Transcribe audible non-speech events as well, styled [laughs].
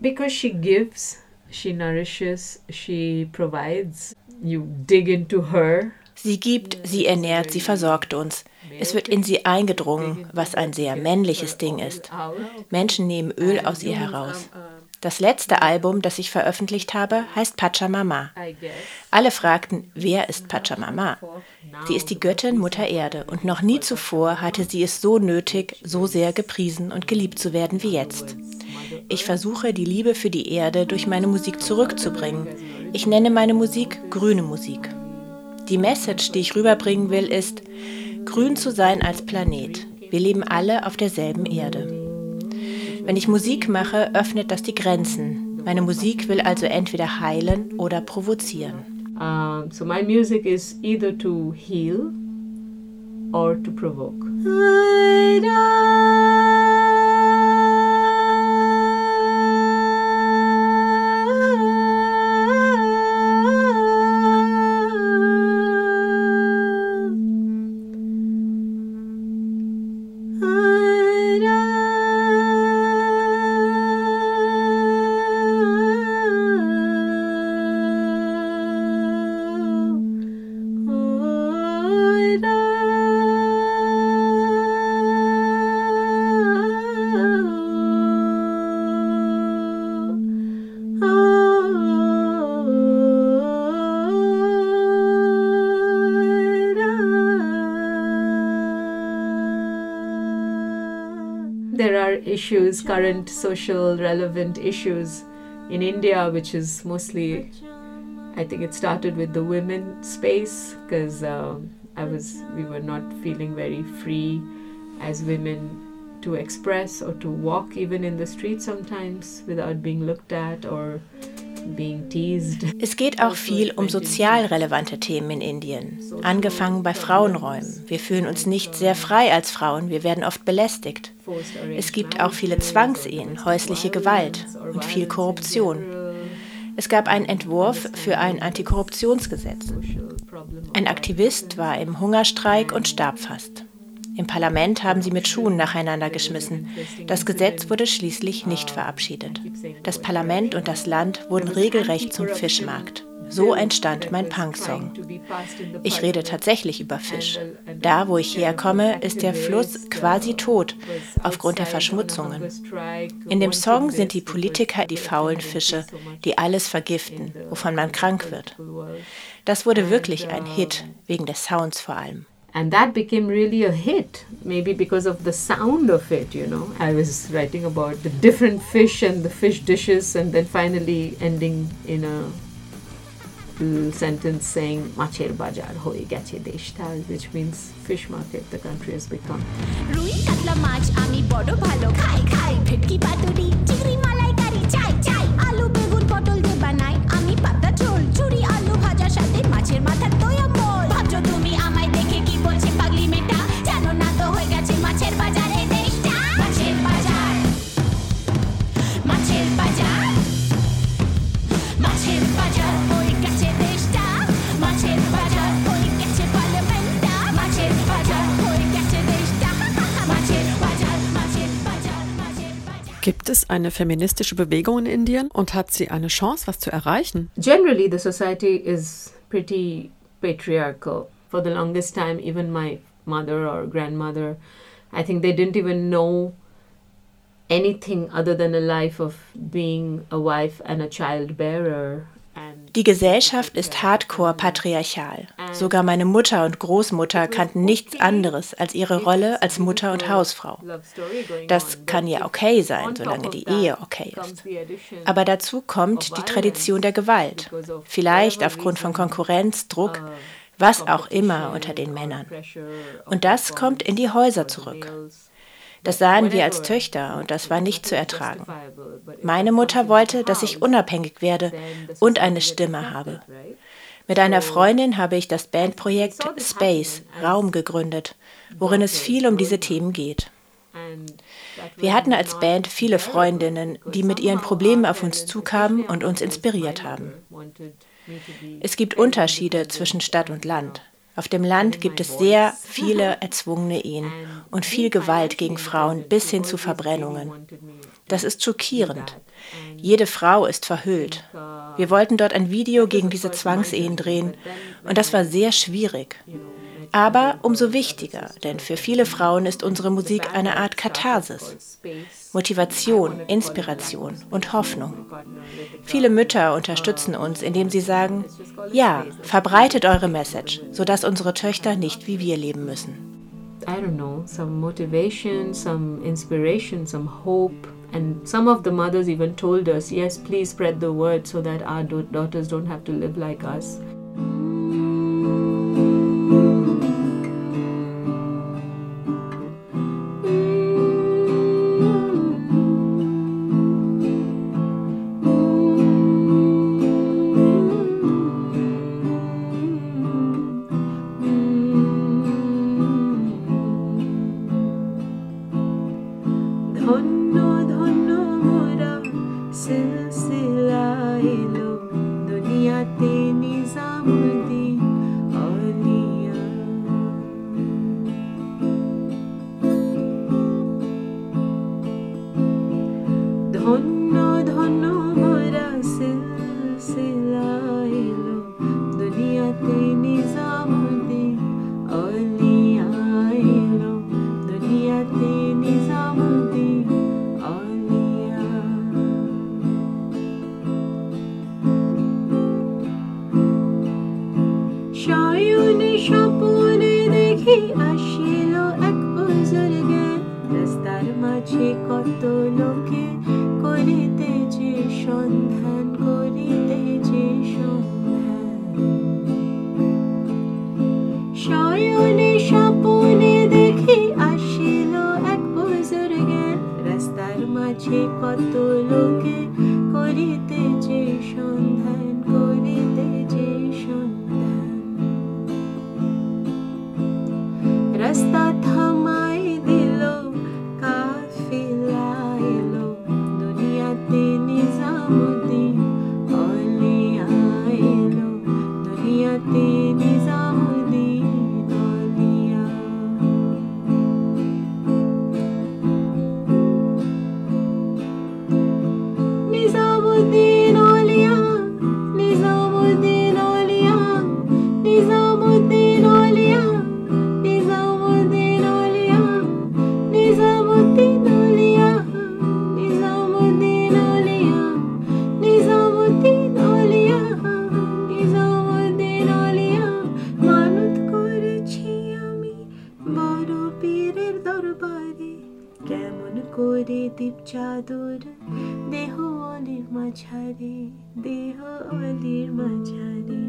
Because she gives, she nourishes, she provides. You dig into her. Sie gibt, sie ernährt, sie versorgt uns. Es wird in sie eingedrungen, was ein sehr männliches Ding ist. Menschen nehmen Öl aus ihr heraus. Das letzte Album, das ich veröffentlicht habe, heißt Pachamama. Alle fragten, wer ist Pachamama? Sie ist die Göttin Mutter Erde und noch nie zuvor hatte sie es so nötig, so sehr gepriesen und geliebt zu werden wie jetzt. Ich versuche, die Liebe für die Erde durch meine Musik zurückzubringen. Ich nenne meine Musik grüne Musik. Die Message, die ich rüberbringen will, ist, grün zu sein als Planet. Wir leben alle auf derselben Erde. Wenn ich Musik mache, öffnet das die Grenzen. Meine Musik will also entweder heilen oder provozieren. Um, so my music is either to heal or to provoke. Issues, current social relevant issues in India, which is mostly, I think it started with the women space because uh, I was, we were not feeling very free as women to express or to walk even in the street sometimes without being looked at or [laughs] Es geht auch viel um sozial relevante Themen in Indien, angefangen bei Frauenräumen. Wir fühlen uns nicht sehr frei als Frauen, wir werden oft belästigt. Es gibt auch viele Zwangsehen, häusliche Gewalt und viel Korruption. Es gab einen Entwurf für ein Antikorruptionsgesetz. Ein Aktivist war im Hungerstreik und starb fast. Im Parlament haben sie mit Schuhen nacheinander geschmissen. Das Gesetz wurde schließlich nicht verabschiedet. Das Parlament und das Land wurden regelrecht zum Fischmarkt. So entstand mein Punk-Song. Ich rede tatsächlich über Fisch. Da, wo ich herkomme, ist der Fluss quasi tot aufgrund der Verschmutzungen. In dem Song sind die Politiker die faulen Fische, die alles vergiften, wovon man krank wird. Das wurde wirklich ein Hit, wegen des Sounds vor allem. and that became really a hit maybe because of the sound of it you know i was writing about the different fish and the fish dishes and then finally ending in a sentence saying মাছের বাজার হয়ে গেছে দেশটা which means fish market the country has become রুই কাতলা মাছ আমি বড় ভালো খাই খাই ভেটকি পাতুরি চিংড়ি Gibt es eine feministische Bewegung in Indien und hat sie eine Chance, was zu erreichen? Generally, the society is pretty patriarchal. For the longest time, even my mother or grandmother, I think they didn't even know anything other than a life of being a wife and a child. Die Gesellschaft ist hardcore patriarchal. Sogar meine Mutter und Großmutter kannten nichts anderes als ihre Rolle als Mutter und Hausfrau. Das kann ja okay sein, solange die Ehe okay ist. Aber dazu kommt die Tradition der Gewalt. Vielleicht aufgrund von Konkurrenz, Druck, was auch immer unter den Männern. Und das kommt in die Häuser zurück. Das sahen wir als Töchter und das war nicht zu ertragen. Meine Mutter wollte, dass ich unabhängig werde und eine Stimme habe. Mit einer Freundin habe ich das Bandprojekt Space, Raum gegründet, worin es viel um diese Themen geht. Wir hatten als Band viele Freundinnen, die mit ihren Problemen auf uns zukamen und uns inspiriert haben. Es gibt Unterschiede zwischen Stadt und Land. Auf dem Land gibt es sehr viele erzwungene Ehen und viel Gewalt gegen Frauen bis hin zu Verbrennungen. Das ist schockierend. Jede Frau ist verhüllt. Wir wollten dort ein Video gegen diese Zwangsehen drehen und das war sehr schwierig. Aber umso wichtiger, denn für viele Frauen ist unsere Musik eine Art Katharsis. Motivation, Inspiration und Hoffnung. Viele Mütter unterstützen uns, indem sie sagen, ja, verbreitet eure Message, sodass unsere Töchter nicht wie wir leben müssen. I don't know, some motivation, some inspiration, some hope. And some of the mothers even told us, yes, please spread the word so that our daughters don't have to live like us. আসিল এক বুজুর্গে। রাস্তার মাঝে কত লোকে করিতে যে সন্ধান, করিতে যে সন্ধান। শয়নে স্বপনে দেখি আসিল এক বুজুর্গে। রাস্তার মাঝে কত দেহ অলির মাঝারে দেহ অলির মাঝারে